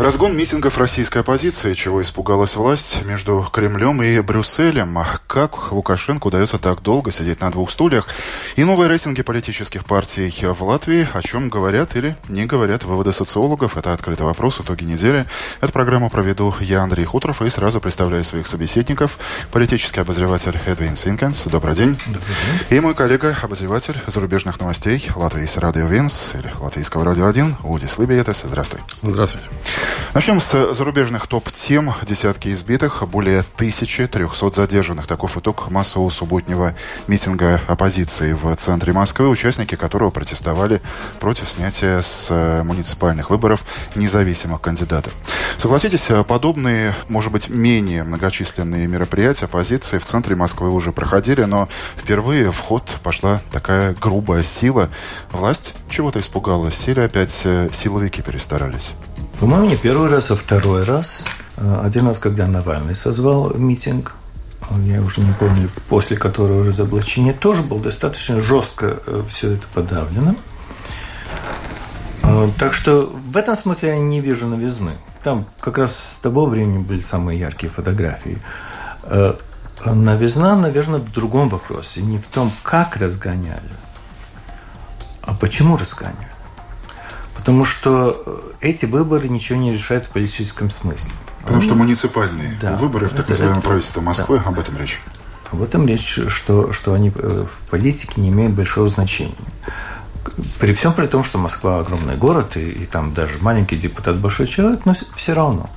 Разгон митингов российской оппозиции, чего испугалась власть между Кремлем и Брюсселем. Как Лукашенко удается так долго сидеть на двух стульях? И новые рейтинги политических партий в Латвии, о чем говорят или не говорят выводы социологов. Это «Открытый вопрос. Итоги недели». Эту программу проведу я, Андрей Хутров, и сразу представляю своих собеседников. Политический обозреватель Эдвин Синкенс. Добрый день. Добрый день. И мой коллега, обозреватель зарубежных новостей Латвийс Радио Винс или Латвийского Радио 1 Удис Либиетес. Здравствуй. Здравствуйте. Начнем с зарубежных топ-тем. Десятки избитых, более 1300 задержанных. Таков итог массового субботнего митинга оппозиции в центре Москвы, участники которого протестовали против снятия с э, муниципальных выборов независимых кандидатов. Согласитесь, подобные, может быть, менее многочисленные мероприятия оппозиции в центре Москвы уже проходили, но впервые в ход пошла такая грубая сила. Власть чего-то испугалась или опять э, силовики перестарались? По-моему, не первый раз, а второй раз. Э, один раз, когда Навальный созвал митинг, я уже не помню, после которого разоблачение тоже было достаточно жестко э, все это подавлено. Э, так что в этом смысле я не вижу новизны. Там как раз с того времени были самые яркие фотографии. Новизна, наверное, в другом вопросе. Не в том, как разгоняли, а почему разгоняли. Потому что э, эти выборы ничего не решают в политическом смысле. Потому что муниципальные да, выборы в так называемое правительство Москвы, да. об этом речь. Об этом речь, что, что они э, в политике не имеют большого значения. При всем при том, что Москва огромный город, и, и там даже маленький депутат большой человек, но все равно.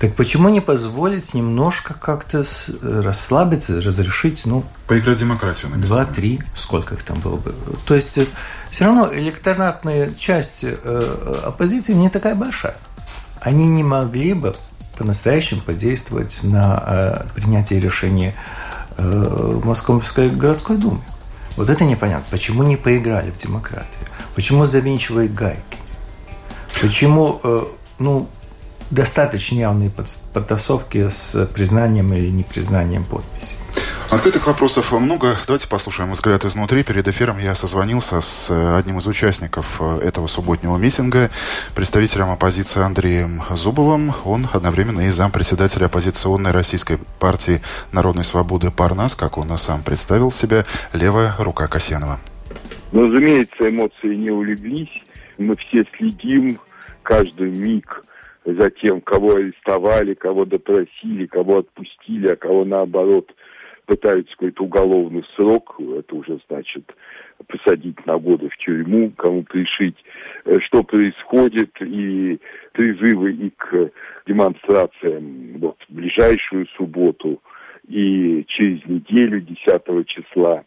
Так почему не позволить немножко как-то расслабиться, разрешить, ну... Поиграть в демократию на Два-три, сколько их там было бы. То есть э, все равно электоратная часть э, оппозиции не такая большая. Они не могли бы по-настоящему подействовать на э, принятие решения в Московской городской думе. Вот это непонятно. Почему не поиграли в демократию? Почему завинчивают гайки? Почему, ну, достаточно явные подтасовки с признанием или непризнанием подписи? Открытых вопросов много. Давайте послушаем взгляд изнутри. Перед эфиром я созвонился с э, одним из участников э, этого субботнего митинга, представителем оппозиции Андреем Зубовым. Он одновременно и зампредседателя оппозиционной российской партии Народной свободы «Парнас», как он сам представил себя, левая рука Касьянова. Ну, разумеется, эмоции не улеглись. Мы все следим каждый миг за тем, кого арестовали, кого допросили, кого отпустили, а кого наоборот – пытаются какой-то уголовный срок, это уже значит посадить на годы в тюрьму, кому-то решить, э, что происходит, и призывы и к демонстрациям вот, в ближайшую субботу, и через неделю, 10 числа.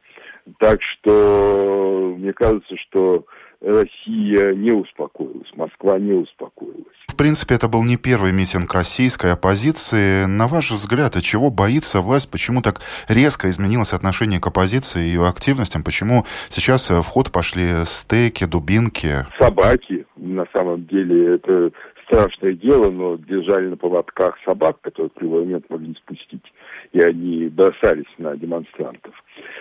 Так что мне кажется, что Россия не успокоилась, Москва не успокоилась. В принципе, это был не первый митинг российской оппозиции. На ваш взгляд, от чего боится власть? Почему так резко изменилось отношение к оппозиции и ее активностям? Почему сейчас в ход пошли стейки, дубинки? Собаки. На самом деле, это страшное дело, но держали на поводках собак, которые в любой момент могли спустить, и они бросались на демонстрантов.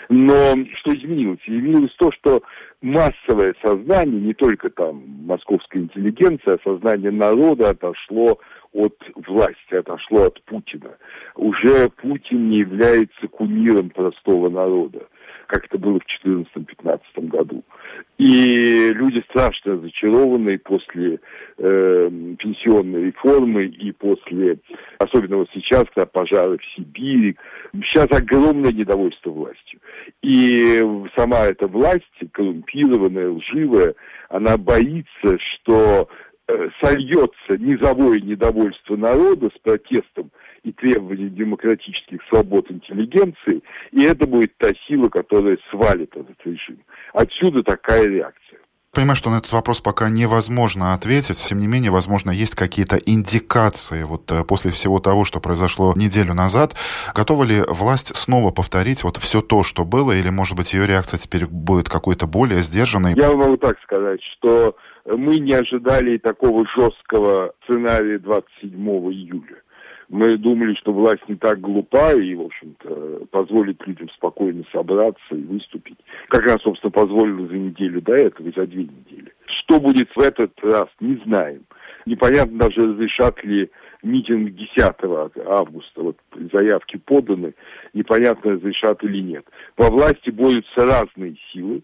Но что изменилось? Изменилось то, что массовое сознание, не только там московская интеллигенция, а сознание народа отошло от власти, отошло от Путина. Уже Путин не является кумиром простого народа как это было в 2014-2015 году. И люди страшно разочарованы после э, пенсионной реформы и после, особенно вот сейчас, когда пожары в Сибири, сейчас огромное недовольство властью. И сама эта власть, коррумпированная, лживая, она боится, что э, сольется низовое недовольство народа с протестом и требований демократических свобод интеллигенции, и это будет та сила, которая свалит этот режим. Отсюда такая реакция. Понимаю, что на этот вопрос пока невозможно ответить. Тем не менее, возможно, есть какие-то индикации вот э, после всего того, что произошло неделю назад. Готова ли власть снова повторить вот все то, что было, или, может быть, ее реакция теперь будет какой-то более сдержанной? Я могу так сказать, что мы не ожидали такого жесткого сценария 27 июля. Мы думали, что власть не так глупа и, в общем-то, позволит людям спокойно собраться и выступить. Как она, собственно, позволила за неделю до этого и за две недели. Что будет в этот раз, не знаем. Непонятно даже, разрешат ли митинг 10 августа. Вот заявки поданы, непонятно, разрешат или нет. Во власти борются разные силы.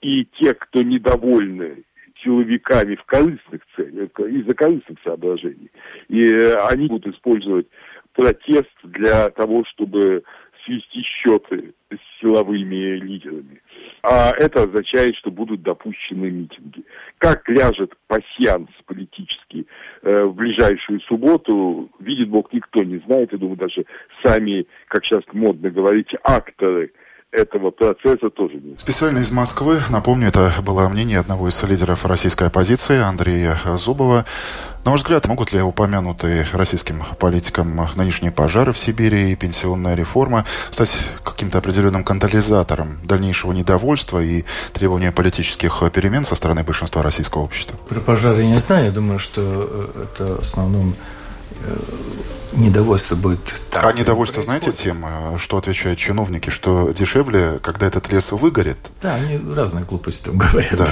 И те, кто недовольны силовиками в корыстных целях, из-за корыстных соображений. И э, они будут использовать протест для того, чтобы свести счеты с силовыми лидерами. А это означает, что будут допущены митинги. Как ляжет пассианс политический э, в ближайшую субботу, видит Бог, никто не знает. Я думаю, даже сами, как сейчас модно говорить, акторы – этого процесса тоже нет. Специально из Москвы, напомню, это было мнение одного из лидеров российской оппозиции Андрея Зубова. На ваш взгляд, могут ли упомянутые российским политикам нынешние пожары в Сибири и пенсионная реформа стать каким-то определенным катализатором дальнейшего недовольства и требования политических перемен со стороны большинства российского общества? Про пожары я не знаю. Я думаю, что э, это в основном недовольство будет... Так, а недовольство, знаете, тем, э, что отвечают чиновники, что дешевле, когда этот лес выгорит? Да, они разные глупости там говорят. Да.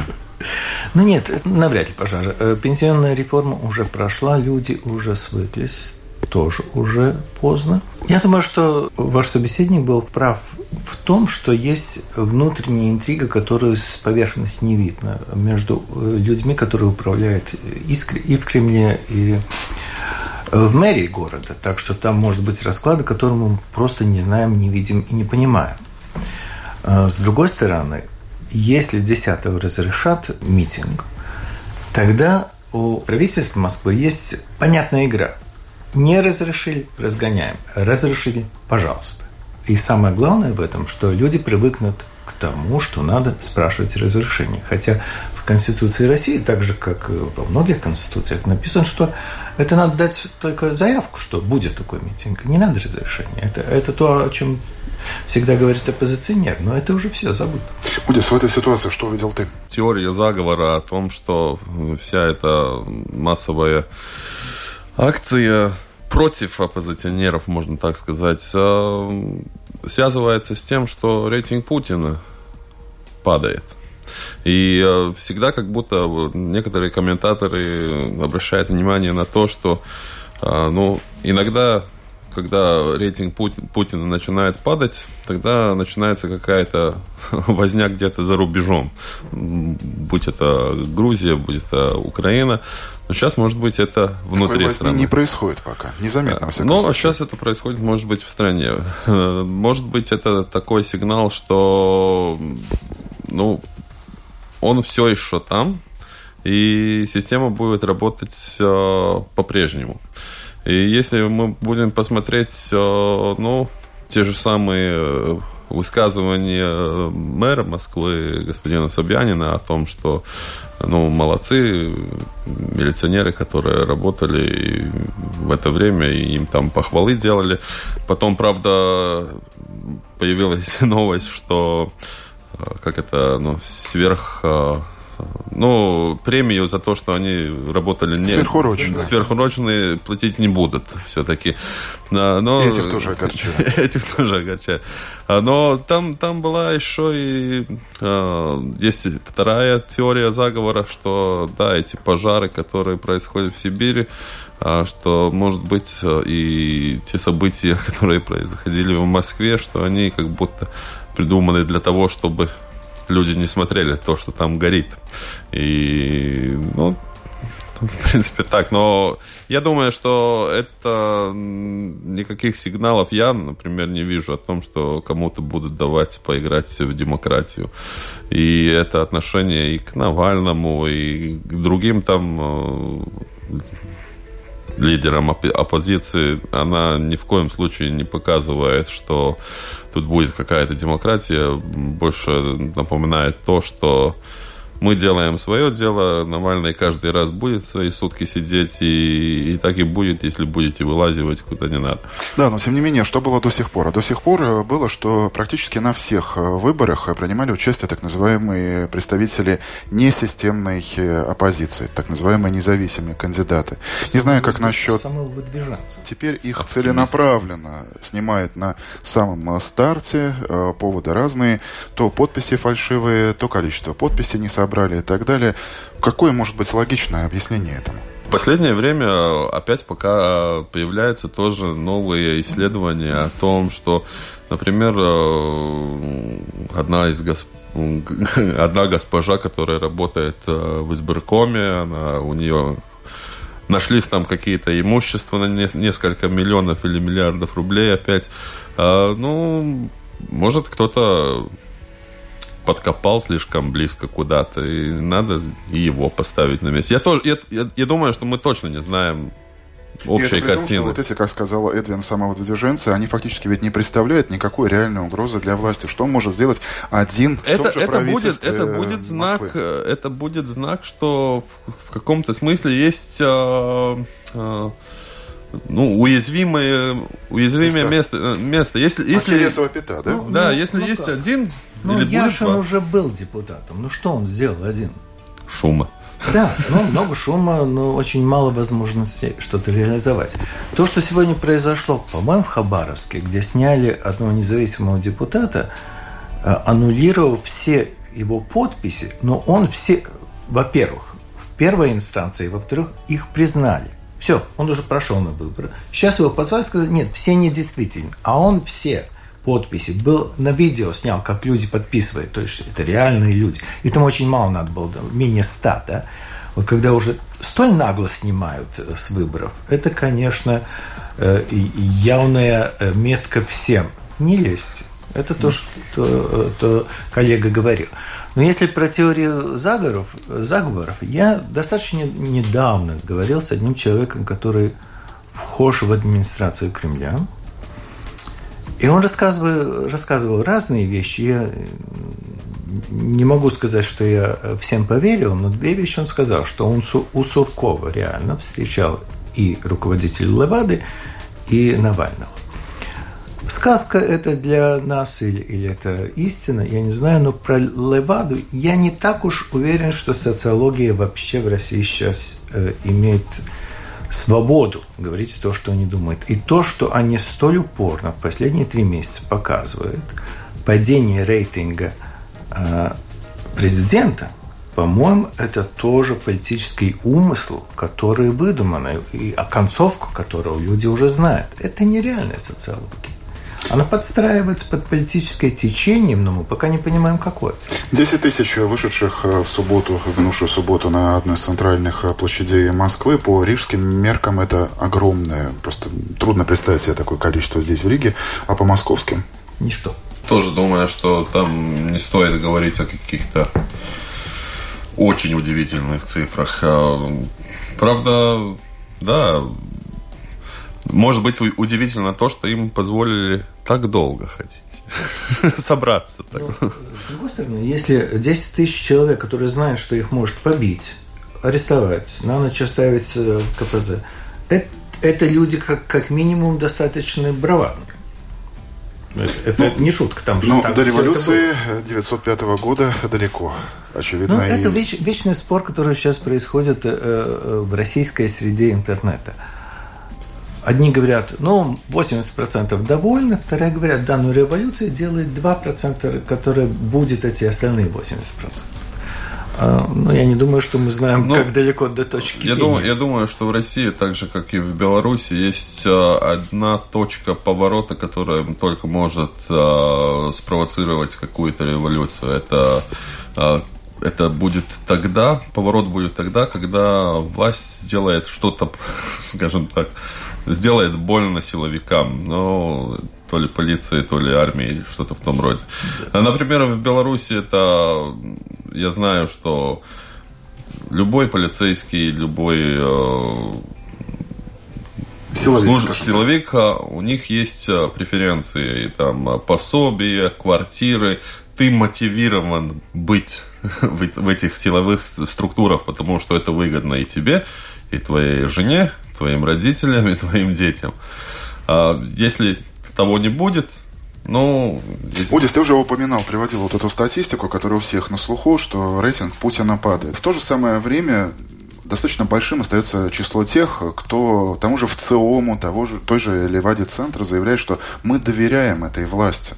Ну нет, навряд ли пожар. Э, пенсионная реформа уже прошла, люди уже свыклись тоже уже поздно. Я думаю, что ваш собеседник был прав в том, что есть внутренняя интрига, которую с поверхности не видно между э, людьми, которые управляют и в Кремле, и в мэрии города. Так что там может быть расклады, которые мы просто не знаем, не видим и не понимаем. А, с другой стороны, если 10 разрешат митинг, тогда у правительства Москвы есть понятная игра. Не разрешили – разгоняем. Разрешили – пожалуйста. И самое главное в этом, что люди привыкнут к тому, что надо спрашивать разрешение. Хотя в Конституции России, так же, как и во многих конституциях, написано, что это надо дать только заявку, что будет такой митинг. Не надо разрешения. Это, это то, о чем всегда говорит оппозиционер, но это уже все забудь. Будешь в этой ситуации что увидел ты? Теория заговора о том, что вся эта массовая акция против оппозиционеров, можно так сказать, э, связывается с тем, что рейтинг Путина падает. И э, всегда как будто некоторые комментаторы обращают внимание на то, что э, ну, иногда когда рейтинг Путина начинает падать, тогда начинается какая-то возня где-то за рубежом. Будь это Грузия, будь это Украина. Но сейчас, может быть, это внутри Такой страны. не происходит пока. Незаметно, во всяком Но случае. сейчас это происходит, может быть, в стране. Может быть, это такой сигнал, что ну, он все еще там, и система будет работать э, по-прежнему. И если мы будем посмотреть, э, ну, те же самые э, высказывания мэра Москвы господина Собянина о том, что ну, молодцы милиционеры, которые работали в это время, и им там похвалы делали. Потом, правда, появилась новость, что как это, ну, сверх ну, премию за то, что они работали не... Сверхурочные. Сверхурочные платить не будут все-таки. Но... Этих тоже огорчает. Этих тоже огорчает. Но там, там была еще и... А, есть вторая теория заговора, что, да, эти пожары, которые происходят в Сибири, а, что, может быть, и те события, которые происходили в Москве, что они как будто придуманы для того, чтобы люди не смотрели то, что там горит. И, ну, в принципе, так. Но я думаю, что это никаких сигналов я, например, не вижу о том, что кому-то будут давать поиграть в демократию. И это отношение и к Навальному, и к другим там э, лидерам оппозиции, она ни в коем случае не показывает, что тут будет какая-то демократия. Больше напоминает то, что мы делаем свое дело, Навальный каждый раз будет свои сутки сидеть, и, и так и будет, если будете вылазивать куда не надо. Да, но тем не менее, что было до сих пор? А до сих пор э, было, что практически на всех э, выборах принимали участие так называемые представители несистемной э, оппозиции, так называемые независимые кандидаты. Не знаю, как насчет... Теперь их Оптимист. целенаправленно снимает на самом старте, поводы разные, то подписи фальшивые, то количество подписей не собрано собрали и так далее. Какое может быть логичное объяснение этому? В последнее время опять пока появляются тоже новые исследования о том, что, например, э, одна из госп... одна госпожа, которая работает э, в избиркоме, она, у нее нашлись там какие-то имущества на несколько миллионов или миллиардов рублей опять. Ну, может, кто-то подкопал слишком близко куда-то, и надо его поставить на место. Я, тоже, я, я, я думаю, что мы точно не знаем общей картины. Том, вот эти, как сказала Эдвин, самовыдвиженцы, они фактически ведь не представляют никакой реальной угрозы для власти. Что он может сделать один это, в том это будет, это будет знак, э, это будет знак, что в, в каком-то смысле есть э, э, ну, уязвимое, уязвимое место. место. место. Если, если, пята, да? Ну, да, ну, если ну, есть как? один ну, или Яшин будет уже был депутатом. Ну, что он сделал один? Шума. Да, ну, много шума, но очень мало возможностей что-то реализовать. То, что сегодня произошло, по-моему, в Хабаровске, где сняли одного независимого депутата, э, аннулировав все его подписи, но он все, во-первых, в первой инстанции, во-вторых, их признали. Все, он уже прошел на выборы. Сейчас его позвали и сказали, нет, все недействительны. А он все подписи был на видео снял, как люди подписывают. То есть это реальные люди. И там очень мало надо было, менее ста, да. Вот когда уже столь нагло снимают э, с выборов, это, конечно, э, явная э, метка всем. Не лезьте. Это то, что то коллега говорил. Но если про теорию заговоров, заговоров, я достаточно недавно говорил с одним человеком, который вхож в администрацию Кремля. И он рассказывал, рассказывал разные вещи. Я не могу сказать, что я всем поверил, но две вещи он сказал, что он у Суркова реально встречал и руководителя Левады, и Навального. Сказка это для нас или, или это истина, я не знаю, но про Леваду я не так уж уверен, что социология вообще в России сейчас э, имеет свободу говорить то, что они думают. И то, что они столь упорно в последние три месяца показывают, падение рейтинга э, президента, по-моему, это тоже политический умысел, который выдуман, и оконцовку которого люди уже знают. Это нереальная социология. Она подстраивается под политическое течение, но мы пока не понимаем, какое. 10 тысяч вышедших э, в субботу, в минувшую субботу на одной из центральных э, площадей Москвы. По рижским меркам это огромное. Просто трудно представить себе такое количество здесь, в Риге. А по московским? Ничто. Тоже думаю, что там не стоит говорить о каких-то очень удивительных цифрах. А, правда, да, может быть, удивительно то, что им позволили так долго ходить. Собраться. Так. Ну, с другой стороны, если 10 тысяч человек, которые знают, что их может побить, арестовать, на ночь оставить в КПЗ, это, это люди как, как минимум достаточно бравадные. Это, это ну, не шутка. Там, ну, там до революции 905 года далеко, очевидно. Ну, это веч, вечный спор, который сейчас происходит э, э, в российской среде интернета. Одни говорят, ну, 80% довольны, вторые говорят, да, но революция делает 2%, которые будет эти остальные 80%. А, ну, я не думаю, что мы знаем, ну, как далеко до точки. Я думаю, я думаю, что в России, так же как и в Беларуси, есть а, одна точка поворота, которая только может а, спровоцировать какую-то революцию. Это это будет тогда, поворот будет тогда, когда власть сделает что-то, скажем так, сделает больно силовикам, но то ли полиции, то ли армии, что-то в том роде. Например, в Беларуси это, я знаю, что любой полицейский, любой э, силовик, служ... силовик, а, у них есть э, преференции, там пособия, квартиры, ты мотивирован быть в этих силовых структурах, потому что это выгодно и тебе, и твоей жене, твоим родителям, и твоим детям. А если того не будет, ну... Здесь... Удис, ты уже упоминал, приводил вот эту статистику, которая у всех на слуху, что рейтинг Путина падает. В то же самое время достаточно большим остается число тех, кто тому же в ЦИОМу, того же, той же Леваде Центра заявляет, что мы доверяем этой власти.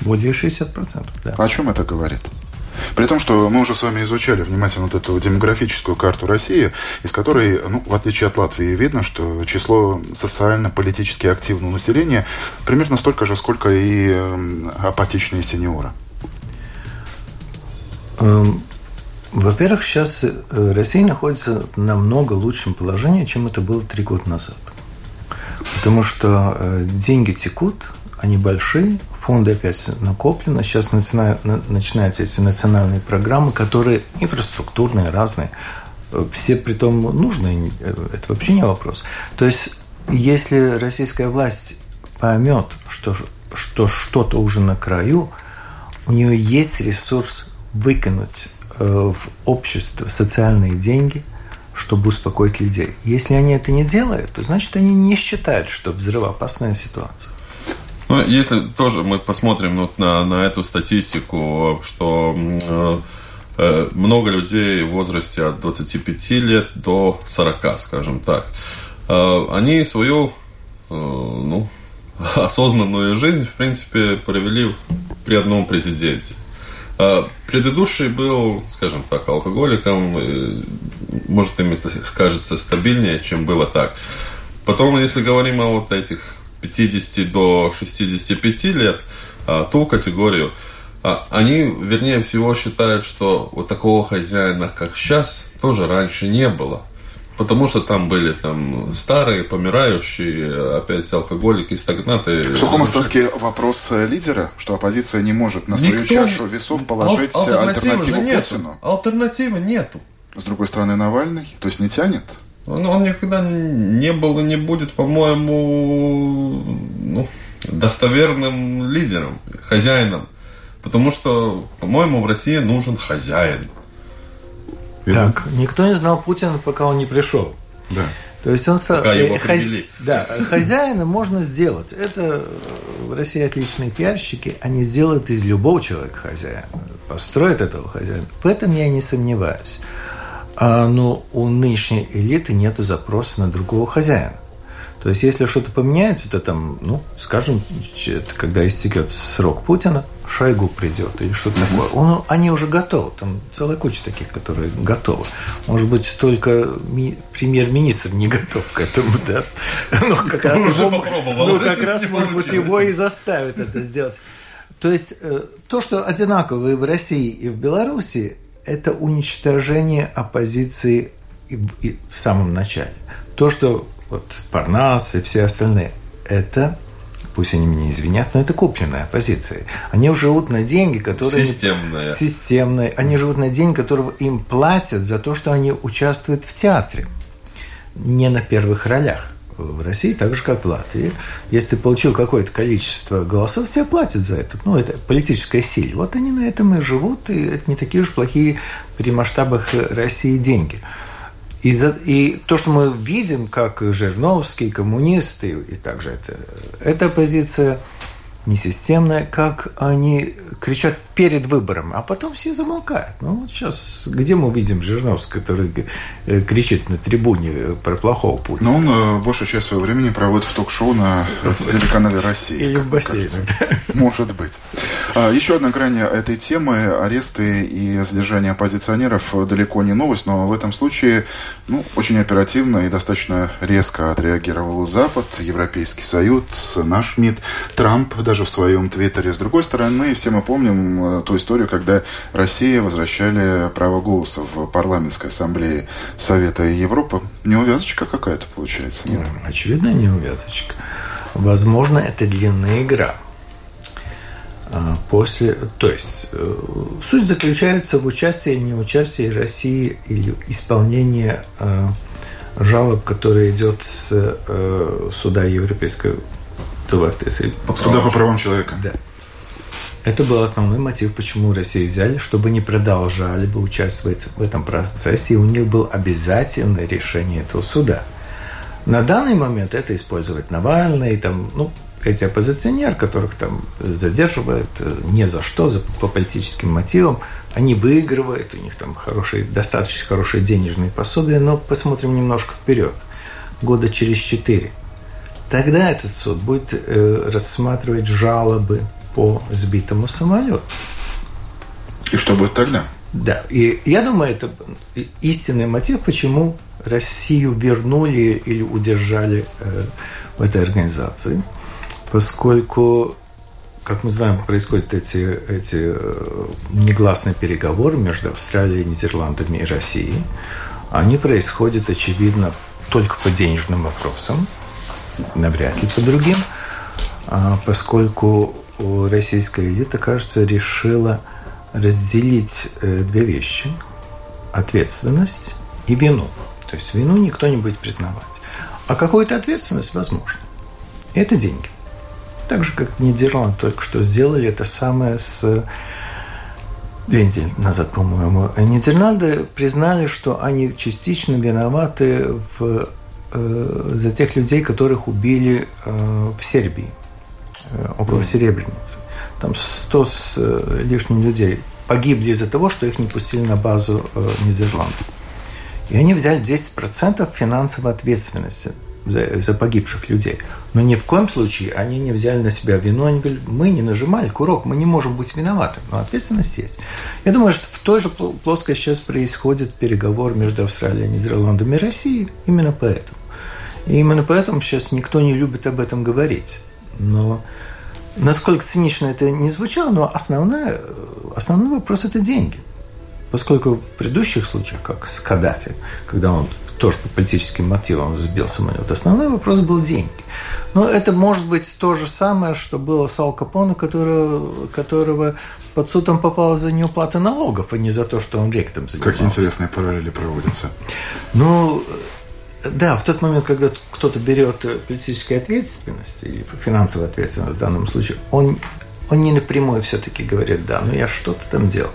Более 60%, да. О чем это говорит? При том, что мы уже с вами изучали внимательно вот эту демографическую карту России, из которой, ну, в отличие от Латвии, видно, что число социально-политически активного населения примерно столько же, сколько и э, апатичные сеньоры. Эм, во-первых, сейчас э, Россия находится в намного лучшем положении, чем это было три года назад. Потому что э, деньги текут, они большие, фонды опять накоплены, сейчас начинаются эти национальные программы, которые инфраструктурные, разные, э, все при том нужные, это вообще не вопрос. То есть, если российская власть поймет, что, что что-то уже на краю, у нее есть ресурс выкинуть Э, в общество социальные деньги, чтобы успокоить людей. Если они это не делают, то значит они не считают, что взрывоопасная ситуация. Ну, если тоже мы посмотрим вот на, на эту статистику, что э, э много людей в возрасте от 25 лет до 40, скажем так, э, они свою э, ну, осознанную жизнь, в принципе, провели при одном президенте. А, предыдущий был, скажем так, алкоголиком. Может, им это кажется стабильнее, чем было так. Потом, если говорим о вот этих 50 до 65 лет, а, ту категорию, а, они, вернее всего, считают, что вот такого хозяина, как сейчас, тоже раньше не было. Потому что там были там старые, помирающие, опять алкоголики, стагнаты. В сухом остатке вопрос э, лидера, что оппозиция не может на свою Никто... чашу весов положить Ал- альтернативу нету. Путину. Альтернативы нету. С другой стороны, Навальный, то есть не тянет? Он, он никогда не, не был и не будет, по-моему, ну, достоверным лидером, хозяином. Потому что, по-моему, в России нужен хозяин. Так, никто не знал Путина, пока он не пришел. Да. То есть он стал... Пока его хозя... Да, хозяина можно сделать. Это в России отличные пиарщики. Они сделают из любого человека хозяина. Построят этого хозяина. В этом я не сомневаюсь. А, но у нынешней элиты нет запроса на другого хозяина. То есть, если что-то поменяется, то там, ну, скажем, когда истекет срок Путина, Шойгу придет или что-то mm-hmm. такое. Он, они уже готовы. Там целая куча таких, которые готовы. Может быть, только ми- премьер-министр не готов к этому, да? Ну, как раз, его, ну, как раз может быть, его и заставят это сделать. То есть, э, то, что одинаково и в России, и в Беларуси, это уничтожение оппозиции в самом начале. То, что вот Парнас и все остальные, это пусть они меня извинят, но это купленная позиция. Они живут на деньги, которые... Системные. Системные. Они живут на деньги, которые им платят за то, что они участвуют в театре. Не на первых ролях. В России, так же, как в Латвии. Если ты получил какое-то количество голосов, тебе платят за это. Ну, это политическая сила. Вот они на этом и живут, и это не такие уж плохие при масштабах России деньги. И, за, и то, что мы видим, как Жириновский, коммунисты, и также это, эта позиция несистемная, как они кричат перед выбором, а потом все замолкают. Ну, вот сейчас, где мы видим Жириновского, который э, кричит на трибуне про плохого Путина? Ну, он э, большую часть своего времени проводит в ток-шоу на телеканале «Россия». Или в бассейне. Может быть. А, еще одна грань этой темы – аресты и задержание оппозиционеров далеко не новость, но в этом случае ну, очень оперативно и достаточно резко отреагировал Запад, Европейский Союз, наш МИД, Трамп даже в своем твиттере. С другой стороны, все мы помним э, ту историю, когда Россия возвращали право голоса в парламентской ассамблее Совета Европы. Неувязочка какая-то получается, нет? Очевидно, неувязочка. Возможно, это длинная игра. А, после, то есть э, суть заключается в участии или неучастии России или исполнении э, жалоб, которые идет с суда Европейского Суда по правам человека. Да. Это был основной мотив, почему Россию взяли, чтобы не продолжали бы участвовать в этом процессе, и у них был обязательное решение этого суда. На данный момент это использовать Навальный, там, ну, эти оппозиционеры, которых там задерживают э, не за что, за, по политическим мотивам, они выигрывают, у них там хорошие, достаточно хорошие денежные пособия, но посмотрим немножко вперед, года через четыре. Тогда этот суд будет э, рассматривать жалобы по сбитому самолету. И что будет тогда? Да, и я думаю, это истинный мотив, почему Россию вернули или удержали э, в этой организации, поскольку, как мы знаем, происходят эти, эти э, негласные переговоры между Австралией, Нидерландами и Россией. Они происходят, очевидно, только по денежным вопросам, навряд ли по другим, а поскольку российская элита, кажется, решила разделить э, две вещи – ответственность и вину. То есть вину никто не будет признавать. А какую-то ответственность возможно. Это деньги. Так же, как Нидерланды только что сделали это самое с две недели назад, по-моему. Нидерланды признали, что они частично виноваты в, э, за тех людей, которых убили э, в Сербии, э, около mm. Серебряницы. Там 100 с э, лишним людей погибли из-за того, что их не пустили на базу э, Нидерландов. И они взяли 10% финансовой ответственности за, за погибших людей. Но ни в коем случае они не взяли на себя вину. Они говорили, мы не нажимали курок, мы не можем быть виноваты, но ответственность есть. Я думаю, что в той же плоскости сейчас происходит переговор между Австралией, Нидерландами и Россией именно поэтому. И именно поэтому сейчас никто не любит об этом говорить. Но насколько цинично это не звучало, но основная, основной вопрос – это деньги – Поскольку в предыдущих случаях, как с Каддафи, когда он тоже по политическим мотивам сбил самолет, основной вопрос был деньги. Но это может быть то же самое, что было с Ал Капоне, которого, которого под судом попало за неуплату налогов, а не за то, что он ректом занимался. Какие интересные параллели проводятся. Ну, да, в тот момент, когда кто-то берет политическую ответственность или финансовую ответственность в данном случае, он, он не напрямую все-таки говорит, да, ну я что-то там делал.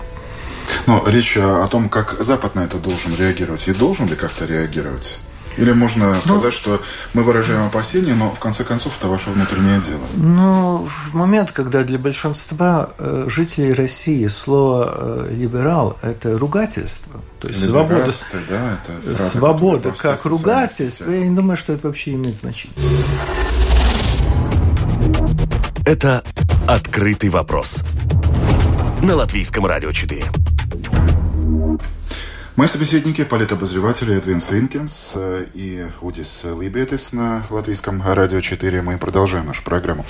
Но речь о том, как Запад на это должен реагировать. И должен ли как-то реагировать? Или можно ну, сказать, ну, что мы выражаем опасения, но в конце концов это ваше внутреннее дело? Ну, в момент, когда для большинства э, жителей России слово э, «либерал» – это ругательство, то есть свобода, да, это свобода как ругательство, я не думаю, что это вообще имеет значение. Это «Открытый вопрос» на Латвийском радио 4. Мои собеседники – политобозреватели Эдвин Синкинс э, и Удис Либетис на Латвийском радио 4. Мы продолжаем нашу программу.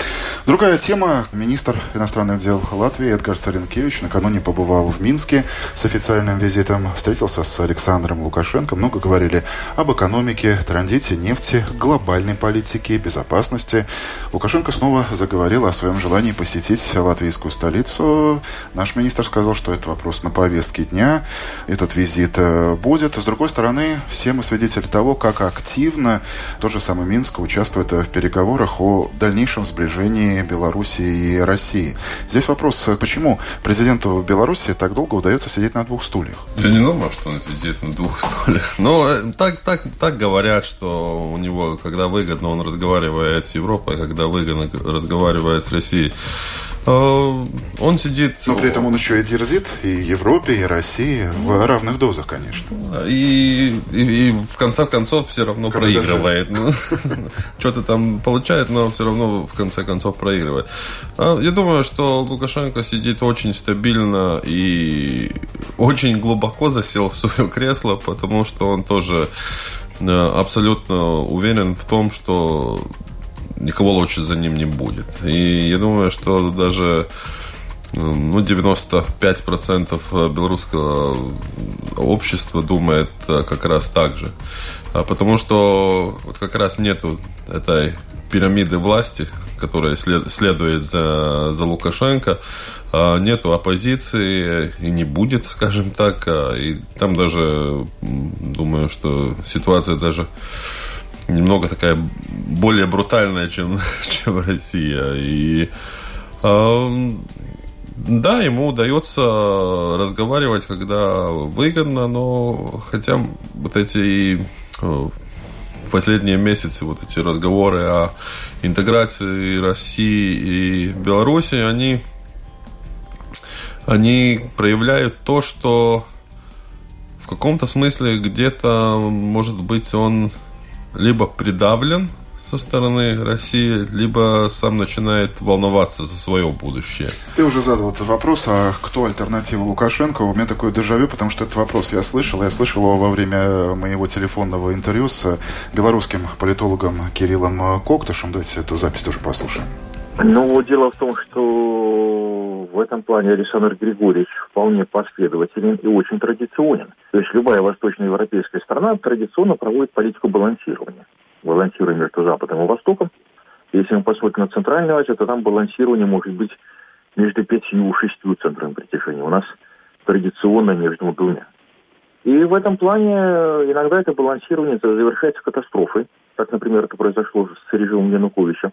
Другая тема. Министр иностранных дел Латвии Эдгар Царенкевич накануне побывал в Минске с официальным визитом. Встретился с Александром Лукашенко. Много говорили об экономике, транзите нефти, глобальной политике, безопасности. Лукашенко снова заговорил о своем желании посетить латвийскую столицу. Наш министр сказал, что это вопрос на повестке дня. Этот визит это будет. С другой стороны, все мы свидетели того, как активно тот же самый Минск участвует в переговорах о дальнейшем сближении Беларуси и России. Здесь вопрос, почему президенту Беларуси так долго удается сидеть на двух стульях? Я не думаю, что он сидит на двух стульях. Но э, так, так, так говорят, что у него, когда выгодно, он разговаривает с Европой, когда выгодно разговаривает с Россией. Э, он сидит... Но при этом он еще и дерзит и Европе, и России в равных дозах, конечно. И, и, и в конце концов все равно Когда проигрывает. Ну, что-то там получает, но все равно в конце концов проигрывает. А, я думаю, что Лукашенко сидит очень стабильно и очень глубоко засел в свое кресло, потому что он тоже э, абсолютно уверен в том, что никого лучше за ним не будет. И я думаю, что даже ну, 95% белорусского общества думает э, как раз так же. А потому что вот как раз нету этой пирамиды власти, которая след, следует за, за Лукашенко, а нету оппозиции и не будет, скажем так. А, и там даже, думаю, что ситуация даже немного такая более брутальная, чем, чем Россия. И э, да, ему удается разговаривать, когда выгодно, но хотя вот эти последние месяцы вот эти разговоры о интеграции России и Беларуси, они, они проявляют то, что в каком-то смысле где-то, может быть, он либо придавлен со стороны России, либо сам начинает волноваться за свое будущее. Ты уже задал этот вопрос, а кто альтернатива Лукашенко? У меня такое дежавю, потому что этот вопрос я слышал. Я слышал его во время моего телефонного интервью с белорусским политологом Кириллом Коктышем. Давайте эту запись тоже послушаем. Ну, дело в том, что в этом плане Александр Григорьевич вполне последователен и очень традиционен. То есть любая восточноевропейская страна традиционно проводит политику балансирования балансируем между Западом и Востоком. Если мы посмотрим на Центральную Азию, то там балансирование может быть между пятью и шестью центрами притяжения. У нас традиционно между двумя. И в этом плане иногда это балансирование завершается катастрофой. Так, например, это произошло с режимом Януковича.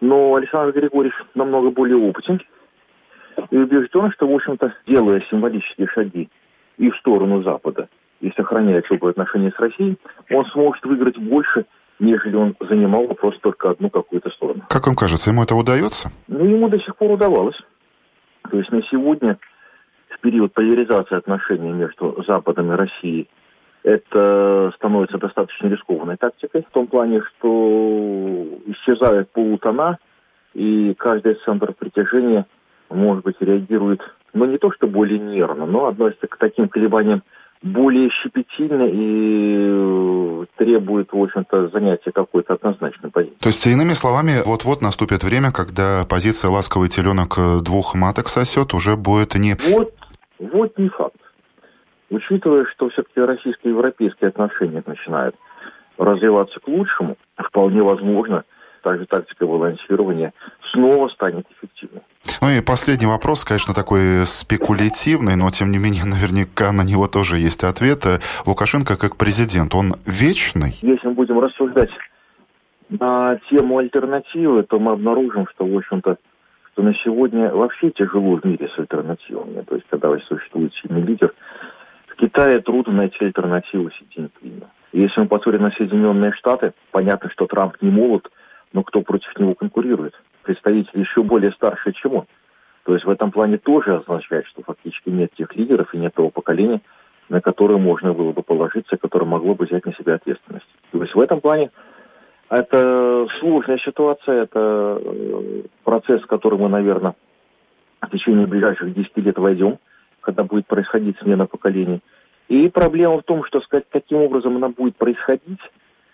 Но Александр Григорьевич намного более опытен и убежден, что, в общем-то, делая символические шаги и в сторону Запада, и сохраняя теплые отношения с Россией, он сможет выиграть больше, нежели он занимал просто только одну какую-то сторону. Как вам кажется, ему это удается? Ну, ему до сих пор удавалось. То есть на сегодня, в период поляризации отношений между Западом и Россией, это становится достаточно рискованной тактикой, в том плане, что исчезают полутона, и каждый центр притяжения, может быть, реагирует, ну, не то что более нервно, но относится к таким колебаниям более щепетильно и э, требует, в общем-то, занятия какой-то однозначной позиции. То есть, иными словами, вот-вот наступит время, когда позиция «ласковый теленок» двух маток сосет уже будет не... Вот, вот не факт. Учитывая, что все-таки российско-европейские отношения начинают развиваться к лучшему, вполне возможно, также тактика балансирования снова станет эффективной. Ну и последний вопрос, конечно, такой спекулятивный, но тем не менее наверняка на него тоже есть ответ. Лукашенко как президент, он вечный? Если мы будем рассуждать на тему альтернативы, то мы обнаружим, что, в общем-то, что на сегодня вообще тяжело в мире с альтернативами. То есть, когда существует сильный лидер, в Китае трудно найти альтернативу Си Цзиньпину. Если мы посмотрим на Соединенные Штаты, понятно, что Трамп не молод, но кто против него конкурирует? Представитель еще более старший, чем он. То есть в этом плане тоже означает, что фактически нет тех лидеров и нет того поколения, на которое можно было бы положиться, которое могло бы взять на себя ответственность. То есть в этом плане это сложная ситуация, это э, процесс, в который мы, наверное, в течение ближайших 10 лет войдем, когда будет происходить смена поколений. И проблема в том, что сказать, каким образом она будет происходить,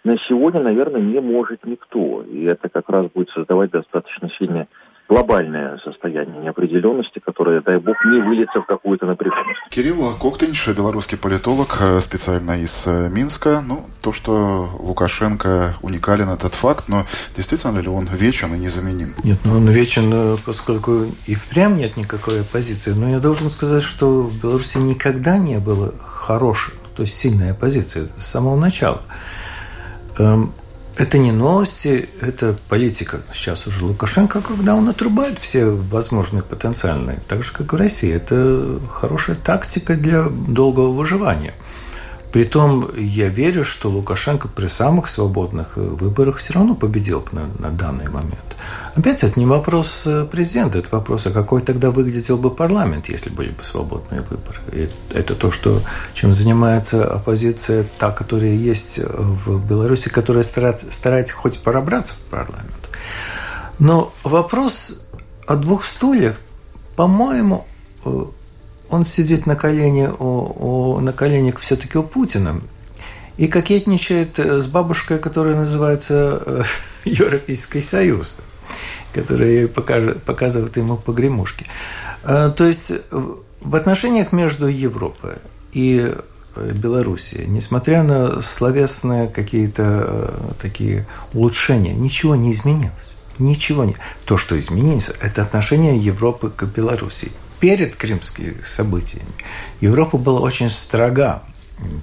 на сегодня, наверное, не может никто. И это как раз будет создавать достаточно сильное глобальное состояние неопределенности, которое, дай бог, не выльется в какую-то напряженность. Кирилл Коктынч, белорусский политолог, э, специально из э, Минска. Ну, то, что Лукашенко уникален, этот факт, но действительно ли он вечен и незаменим? Нет, ну он вечен, э, поскольку и впрямь нет никакой оппозиции. Но я должен сказать, что в Беларуси никогда не было хорошей, то есть сильной оппозиции с самого начала. Эм, это не новости, это политика. Сейчас уже Лукашенко, когда он отрубает все возможные потенциальные, так же, как в России, это хорошая тактика для долгого выживания. Притом я верю, что Лукашенко при самых свободных выборах все равно победил на, на данный момент. Опять это не вопрос э, президента, это вопрос, а какой тогда выглядел бы парламент, если были бы свободные выборы. И это то, что, чем занимается оппозиция, та, которая есть в Беларуси, которая старается, старается хоть пробраться в парламент. Но вопрос о двух стульях, по-моему, э, он сидит на колене, у, у, на коленях все-таки у Путина и кокетничает с бабушкой, которая называется Европейский Союз которые показывают ему погремушки. А, то есть в отношениях между Европой и э, Белоруссией, несмотря на словесные какие-то э, такие улучшения, ничего не изменилось. Ничего не. То, что изменилось, это отношение Европы к Белоруссии. Перед крымскими событиями Европа была очень строга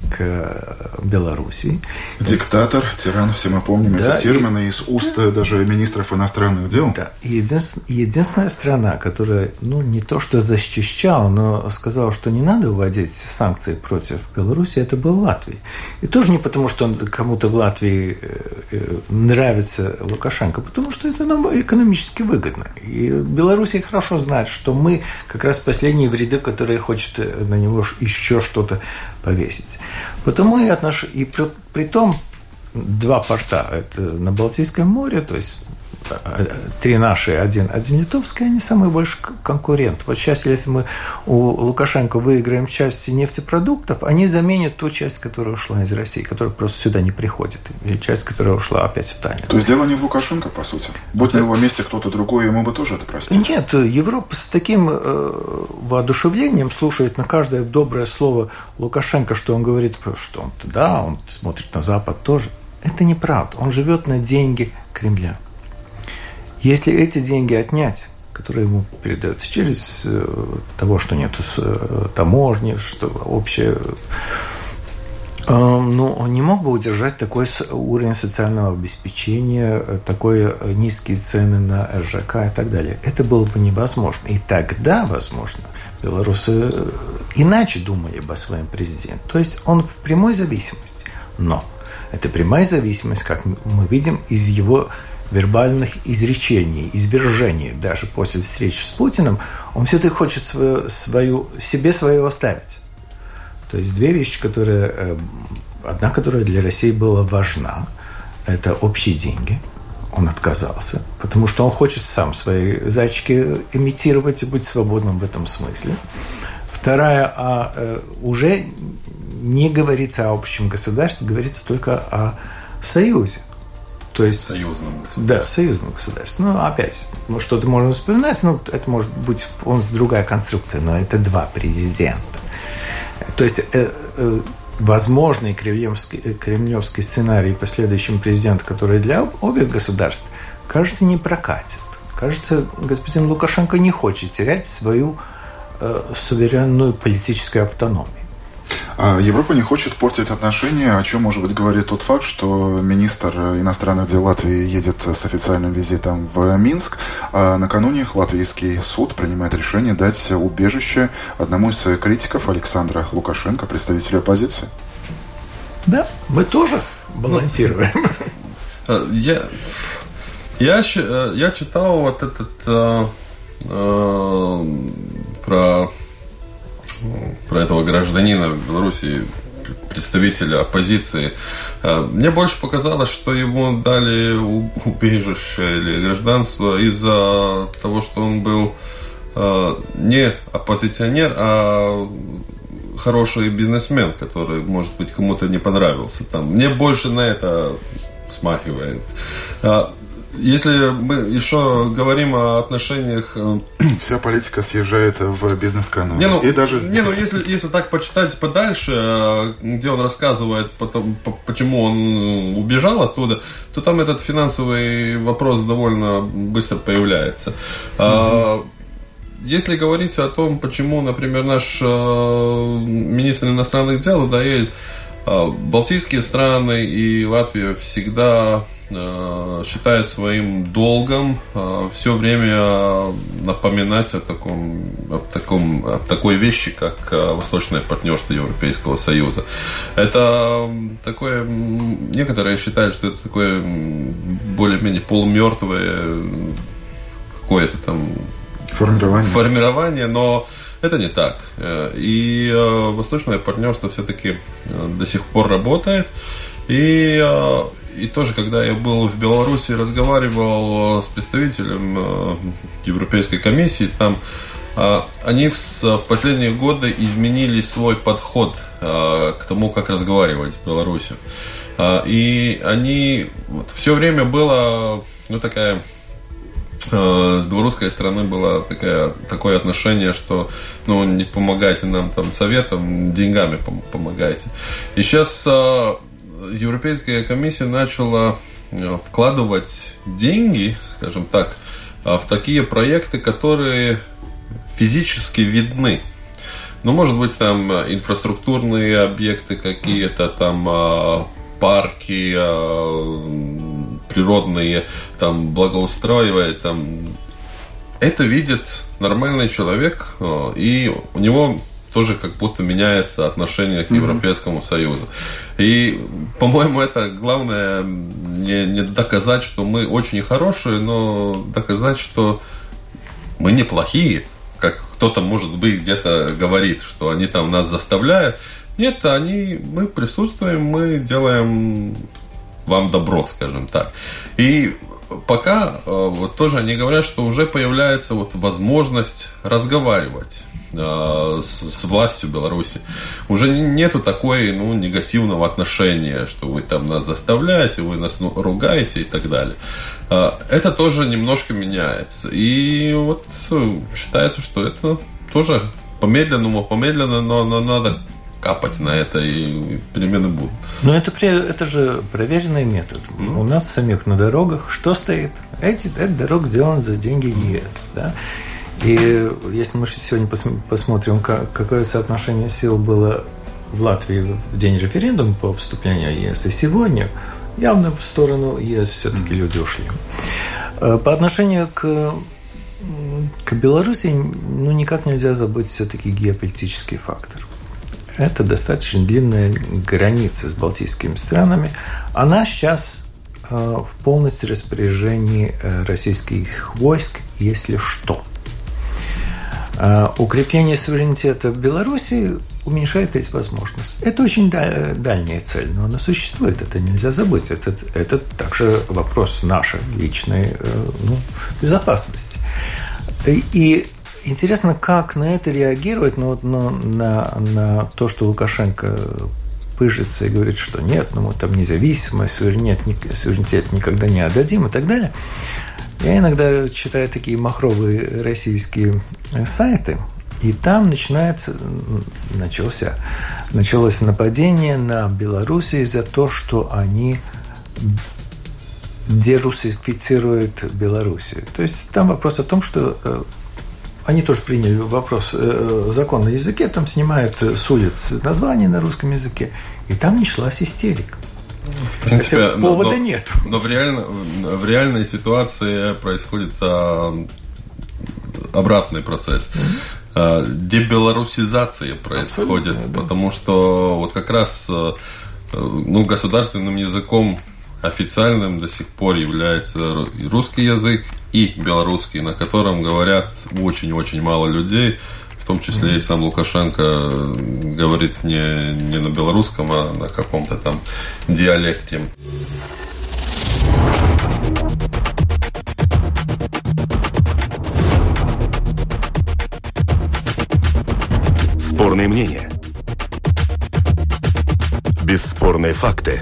к Белоруссии. Диктатор, тиран, все мы помним да, эти термины и, из уст да, даже министров иностранных дел. Да, и единственная, единственная страна, которая, ну, не то что защищала, но сказала, что не надо вводить санкции против Беларуси, это был Латвия. И тоже не потому, что кому-то в Латвии э, э, нравится Лукашенко, потому что это нам экономически выгодно. И Белоруссия хорошо знает, что мы как раз последние вреды, которые хочет на него еще что-то повесить. Потому и отнош... и при, при том два порта это на Балтийском море, то есть три наши, один, один литовский, они самый большой конкурент. Вот сейчас, если мы у Лукашенко выиграем часть нефтепродуктов, они заменят ту часть, которая ушла из России, которая просто сюда не приходит, или часть, которая ушла опять в Танин. То есть дело не в Лукашенко, по сути? Будь на его месте кто-то другой, ему бы тоже это простили? Нет, Европа с таким э, воодушевлением слушает на каждое доброе слово Лукашенко, что он говорит, что он, да, он смотрит на Запад тоже. Это неправда. Он живет на деньги Кремля. Если эти деньги отнять, которые ему передаются через э, того, что нет э, таможни, что общее э, ну, он не мог бы удержать такой уровень социального обеспечения, такой низкие цены на РЖК и так далее. Это было бы невозможно. И тогда, возможно, белорусы иначе думали бы о своем президенте. То есть он в прямой зависимости. Но это прямая зависимость, как мы видим, из его вербальных изречений, извержений даже после встречи с Путиным, он все-таки хочет свою, свою, себе свое оставить. То есть две вещи, которые... Э, одна, которая для России была важна, это общие деньги. Он отказался, потому что он хочет сам свои зайчики имитировать и быть свободным в этом смысле. Вторая, а, э, уже не говорится о общем государстве, говорится только о союзе. То есть, союзном государстве. Да, союзном государстве. Ну, опять, ну, что-то можно вспоминать, ну, это может быть, он с другая конструкция, но это два президента. То есть, э, э, возможный кремлевский, э, кремлевский сценарий по следующему президенту, который для обеих государств, кажется, не прокатит. Кажется, господин Лукашенко не хочет терять свою э, суверенную политическую автономию. А Европа не хочет портить отношения, о чем, может быть, говорит тот факт, что министр иностранных дел Латвии едет с официальным визитом в Минск. А накануне латвийский суд принимает решение дать убежище одному из критиков Александра Лукашенко, представителю оппозиции. Да, мы тоже балансируем. Э, я, я, э, я читал вот этот э, э, про про этого гражданина в Беларуси, представителя оппозиции. А, мне больше показалось, что ему дали убежище или гражданство из-за того, что он был а, не оппозиционер, а хороший бизнесмен, который, может быть, кому-то не понравился. Там. Мне больше на это смахивает. Если мы еще говорим о отношениях... Э, Вся политика съезжает в бизнес-канал. Не, ну, И даже здесь. Не, ну, если, если так почитать подальше, э, где он рассказывает, потом, почему он убежал оттуда, то там этот финансовый вопрос довольно быстро появляется. Mm-hmm. Если говорить о том, почему, например, наш э, министр иностранных дел есть Балтийские страны и Латвия всегда Э, считает своим долгом э, все время напоминать о таком, о таком, о такой вещи, как восточное партнерство Европейского Союза. Это такое, некоторые считают, что это такое более-менее полумертвое какое-то там формирование. формирование, но это не так. И восточное партнерство все-таки до сих пор работает. И и тоже, когда я был в Беларуси, разговаривал с представителем э, Европейской комиссии, там э, они в последние годы изменили свой подход э, к тому, как разговаривать с Беларусью. И они вот, все время было ну, такая с белорусской стороны было такое, такое отношение, что ну, не помогайте нам там советом, деньгами помогайте. И сейчас Европейская комиссия начала э, вкладывать деньги, скажем так, э, в такие проекты, которые физически видны. Ну, может быть, там инфраструктурные объекты какие-то, там парки природные, там благоустраивает, там это видит нормальный человек, и у него тоже как будто меняется отношение к Европейскому Союзу. И, по-моему, это главное не, не доказать, что мы очень хорошие, но доказать, что мы неплохие, как кто-то, может быть, где-то говорит, что они там нас заставляют. Нет, они, мы присутствуем, мы делаем вам добро, скажем так. И пока э, вот тоже они говорят, что уже появляется вот возможность разговаривать Э, с, с властью Беларуси. Уже нету такой ну, негативного отношения, что вы там нас заставляете, вы нас ну, ругаете и так далее. Э, это тоже немножко меняется. И вот считается, что это тоже помедленному, помедленно, но, но надо капать на это, и перемены будут. Но это, это же проверенный метод. Mm-hmm. У нас самих на дорогах что стоит? Эти, эта дорога сделана за деньги ЕС. Да? И если мы сегодня посмотрим, какое соотношение сил было в Латвии в день референдума по вступлению в ЕС, и сегодня явно в сторону ЕС все-таки люди ушли. Э, по отношению к, к Беларуси, ну, никак нельзя забыть все-таки геополитический фактор. Это достаточно длинная граница с балтийскими странами. Она сейчас э, в полностью распоряжении э, российских войск, если что – а укрепление суверенитета Беларуси уменьшает эти возможности. Это очень дальняя цель, но она существует, это нельзя забыть. Это, это также вопрос нашей личной э, ну, безопасности. И интересно, как на это реагировать, ну, вот, ну, на, на то, что Лукашенко пыжится и говорит, что нет, ну мы там независимость, суверенитет, суверенитет никогда не отдадим и так далее. Я иногда читаю такие махровые российские сайты, и там начинается, начался, началось нападение на Белоруссию за то, что они дерусифицируют Белоруссию. То есть там вопрос о том, что э, они тоже приняли вопрос, э, закон на языке, там снимают с улиц название на русском языке, и там началась истерика. В принципе, Хотя повода но, нет. Но в, реально, в реальной ситуации происходит а, обратный процесс. А, дебелорусизация происходит, да. потому что вот как раз ну, государственным языком официальным до сих пор является русский язык, и белорусский, на котором говорят очень-очень мало людей том числе и сам Лукашенко говорит не, не на белорусском, а на каком-то там диалекте. Спорные мнения. Бесспорные факты.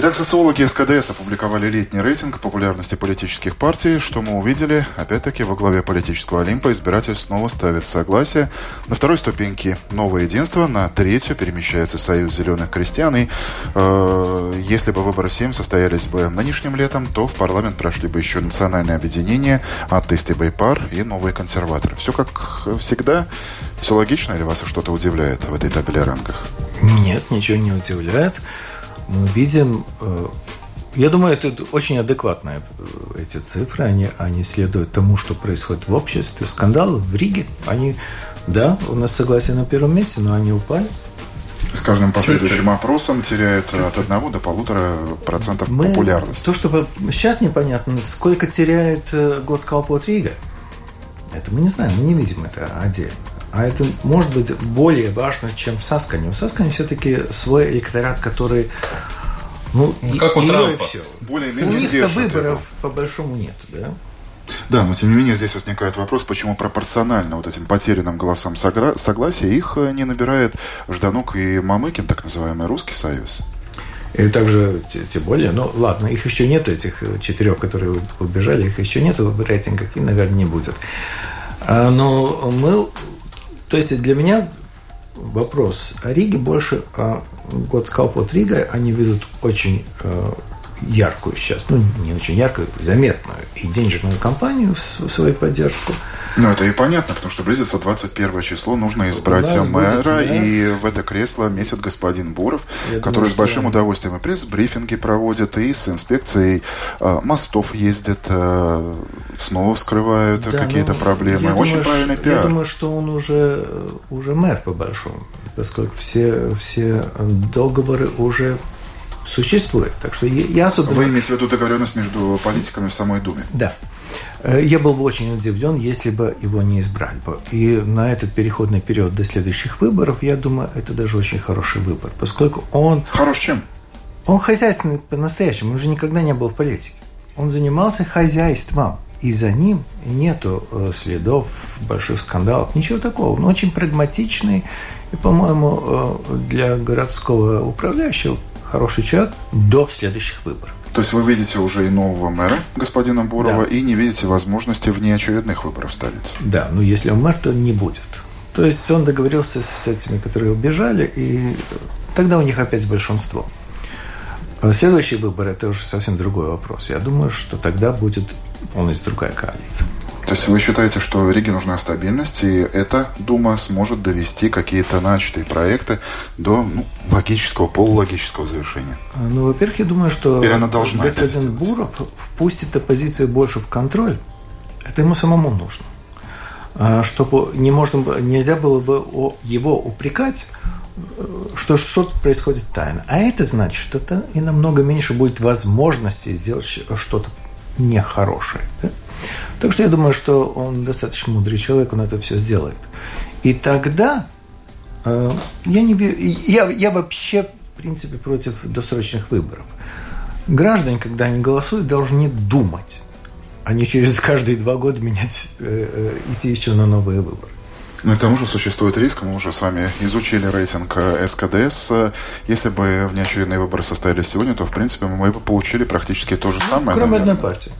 Итак, социологи СКДС опубликовали летний рейтинг популярности политических партий. Что мы увидели? Опять-таки, во главе политического Олимпа избиратель снова ставит согласие. На второй ступеньке «Новое единство», на третью перемещается Союз зеленых крестьян. И э, если бы выборы 7 состоялись бы нынешним летом, то в парламент прошли бы еще национальное объединение, атеисты Байпар и новые консерваторы. Все как всегда. Все логично или вас что-то удивляет в этой табеле рангах? Нет, ничего не удивляет мы видим, э, я думаю, это очень адекватные э, эти цифры, они, они следуют тому, что происходит в обществе. Скандалы в Риге, они, да, у нас согласие на первом месте, но они упали. С каждым последующим Чуть-чуть. опросом теряют от 1 до полутора процентов Мы, популярности. То, что сейчас непонятно, сколько теряет э, год Скалпот Рига, это мы не знаем, мы не видим это отдельно. А это может быть более важно, чем Саскани. У Саскани все-таки свой электорат, который ну, ну как у Трампа. Все. Более-менее у них выборов это. по большому нет, да? Да, но тем не менее здесь возникает вопрос, почему пропорционально вот этим потерянным голосам согласия их э, не набирает Жданук и Мамыкин, так называемый Русский Союз. И также, тем более, ну ладно, их еще нет, этих четырех, которые убежали, их еще нет в рейтингах и, наверное, не будет. А, но мы... То есть для меня вопрос о Риге больше... А, год сказал под Ригой, они ведут очень а, яркую сейчас, ну, не очень яркую, заметную и денежную кампанию в свою поддержку. Ну, это и понятно, потому что близится 21 число, нужно избрать мэра, и в это кресло месяц господин Буров, Я который думаю, с большим что... удовольствием и пресс-брифинги проводит, и с инспекцией э, мостов ездит, э, снова вскрывают да, какие-то ну, проблемы. Очень думаю, правильный пиар. Я думаю, что он уже, уже мэр по большому, поскольку все, все договоры уже существует. Так что я особенно... Вы имеете в виду договоренность между политиками в самой Думе? Да. Э, я был бы очень удивлен, если бы его не избрали бы. И на этот переходный период до следующих выборов, я думаю, это даже очень хороший выбор, поскольку он... Хорош чем? Он хозяйственный по-настоящему, он уже никогда не был в политике. Он занимался хозяйством, и за ним нету э, следов больших скандалов, ничего такого. Он очень прагматичный, и, по-моему, э, для городского управляющего хороший человек до следующих выборов. То есть вы видите уже и нового мэра, господина Бурова, да. и не видите возможности внеочередных выборов в столице? Да, но если он мэр, то не будет. То есть он договорился с этими, которые убежали, и тогда у них опять большинство. А следующие выборы – это уже совсем другой вопрос. Я думаю, что тогда будет полностью другая коалиция. То есть вы считаете, что Риге нужна стабильность, и эта Дума сможет довести какие-то начатые проекты до ну, логического, полулогического завершения? Ну, во-первых, я думаю, что Или она должна господин Буров впустит оппозицию больше в контроль. Это ему самому нужно. А, чтобы не можно, нельзя было бы его упрекать, что что-то происходит тайно. А это значит, что это и намного меньше будет возможности сделать что-то нехорошее. Да? Так что я думаю, что он достаточно мудрый человек, он это все сделает. И тогда э, я, не, я, я вообще, в принципе, против досрочных выборов. Граждане, когда они голосуют, должны думать, а не через каждые два года менять, э, э, идти еще на новые выборы. Ну и к тому же существует риск, мы уже с вами изучили рейтинг э, СКДС. Если бы внеочередные выборы состоялись сегодня, то, в принципе, мы бы получили практически то же самое. Кроме наверное. одной партии.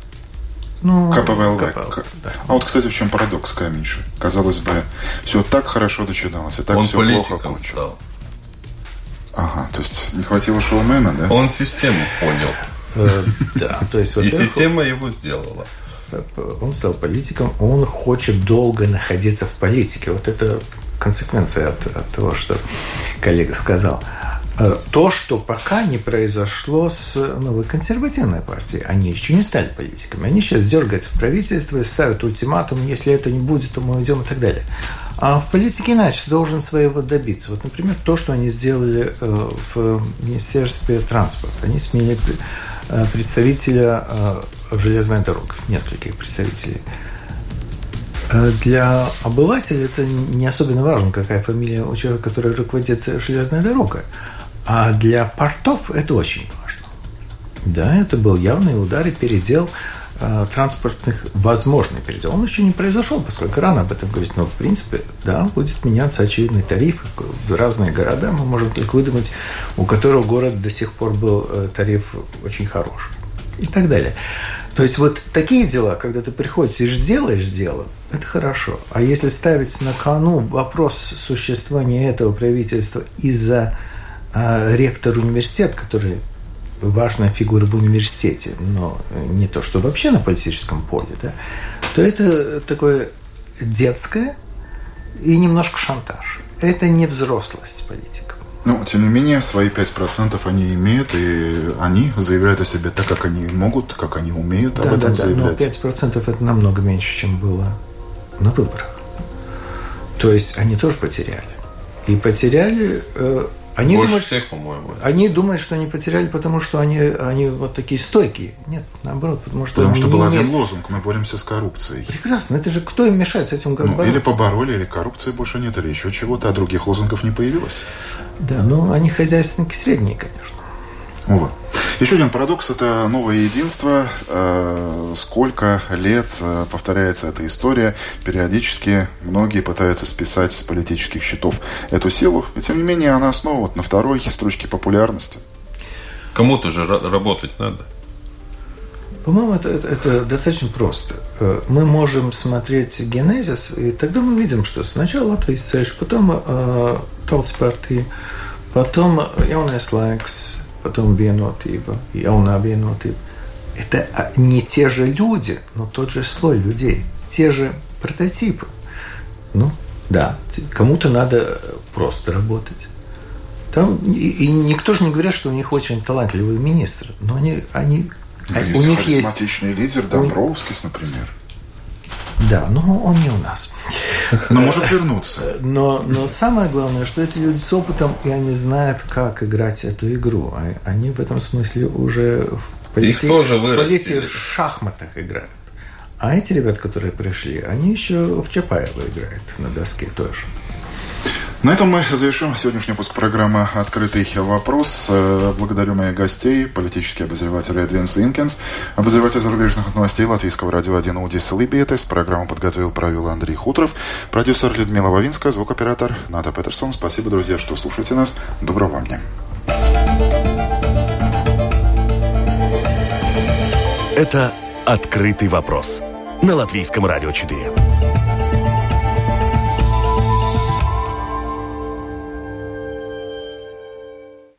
Ну, КПВЛ. КПВЛ да. А вот, кстати, в чем парадокс, Каменьши? Казалось бы, все так хорошо начиналось, и так Он все плохо кончилось. Стал. Ага, то есть не хватило шоумена, да? Он систему понял. Э, да, то есть... И система его сделала. Он стал политиком, он хочет долго находиться в политике. Вот это консеквенция от, от того, что коллега сказал. Э, то, что пока не произошло с новой консервативной партией. Они еще не стали политиками. Они сейчас дергаются в правительство и ставят ультиматум, если это не будет, то мы уйдем и так далее. А в политике иначе, должен своего добиться. Вот, например, то, что они сделали э, в Министерстве транспорта. Они сменили э, представителя железной дороги, нескольких представителей. Для обывателя это не особенно важно, какая фамилия у человека, который руководит железной дорогой. А для портов это очень важно. Да, это был явный удар и передел э, транспортных, возможный передел. Он еще не произошел, поскольку рано об этом говорить. Но, в принципе, да, будет меняться очевидный тариф. В разные города мы можем только выдумать, у которого город до сих пор был э, тариф очень хороший. И так далее. То есть вот такие дела, когда ты приходишь и делаешь дело, это хорошо. А если ставить на кону вопрос существования этого правительства из-за а ректор университета, который важная фигура в университете, но не то, что вообще на политическом поле, да, то это такое детское и немножко шантаж. Это не взрослость политика. Ну, тем не менее, свои 5% они имеют, и они заявляют о себе так, как они могут, как они умеют да, об этом да, да, заявлять. Но 5% это намного меньше, чем было на выборах. То есть они тоже потеряли. И потеряли э, они Больше думают, всех, по-моему. Они думают, что они потеряли, потому что они, они вот такие стойкие. Нет, наоборот, потому что Потому что был имеют... один лозунг «Мы боремся с коррупцией». Прекрасно. Это же кто им мешает с этим ну, бороться? Или побороли, или коррупции больше нет, или еще чего-то, а других лозунгов не появилось. Да, ну они хозяйственники средние, конечно. Вот. Еще один парадокс – это новое единство. Э, сколько лет э, повторяется эта история. Периодически многие пытаются списать с политических счетов эту силу. И тем не менее она снова вот на второй строчке популярности. Кому-то же работать надо. По-моему, это, это, это достаточно просто. Э, мы можем смотреть генезис, и тогда мы видим, что сначала Латвийс ceļš, потом э, Tautas партия, потом Jaunais laiks, потом vienotība, jaunā vienotība. Это а, не те же люди, но тот же слой людей, те же прототипы. Ну, да, кому-то надо просто работать. Там, и, и никто же не говорит, что у них очень талантливый министр, но они, они но у них есть... лидер Домбровскис, например. Да, но он не у нас. Но может вернуться. Но, но самое главное, что эти люди с опытом, и они знают, как играть эту игру. А они в этом смысле уже в полите, Их тоже в шахматах играют. А эти ребята, которые пришли, они еще в Чапаева играют на доске тоже. На этом мы завершим сегодняшний выпуск программы «Открытый вопрос». Э, благодарю моих гостей, политический обозреватель Эдвинс Инкинс, обозреватель зарубежных новостей Латвийского радио 1 Удис Либиетес. Программу подготовил, провел Андрей Хуторов, продюсер Людмила Вавинская, звукоператор Ната Петерсон. Спасибо, друзья, что слушаете нас. Доброго вам дня. Это «Открытый вопрос» на Латвийском радио 4.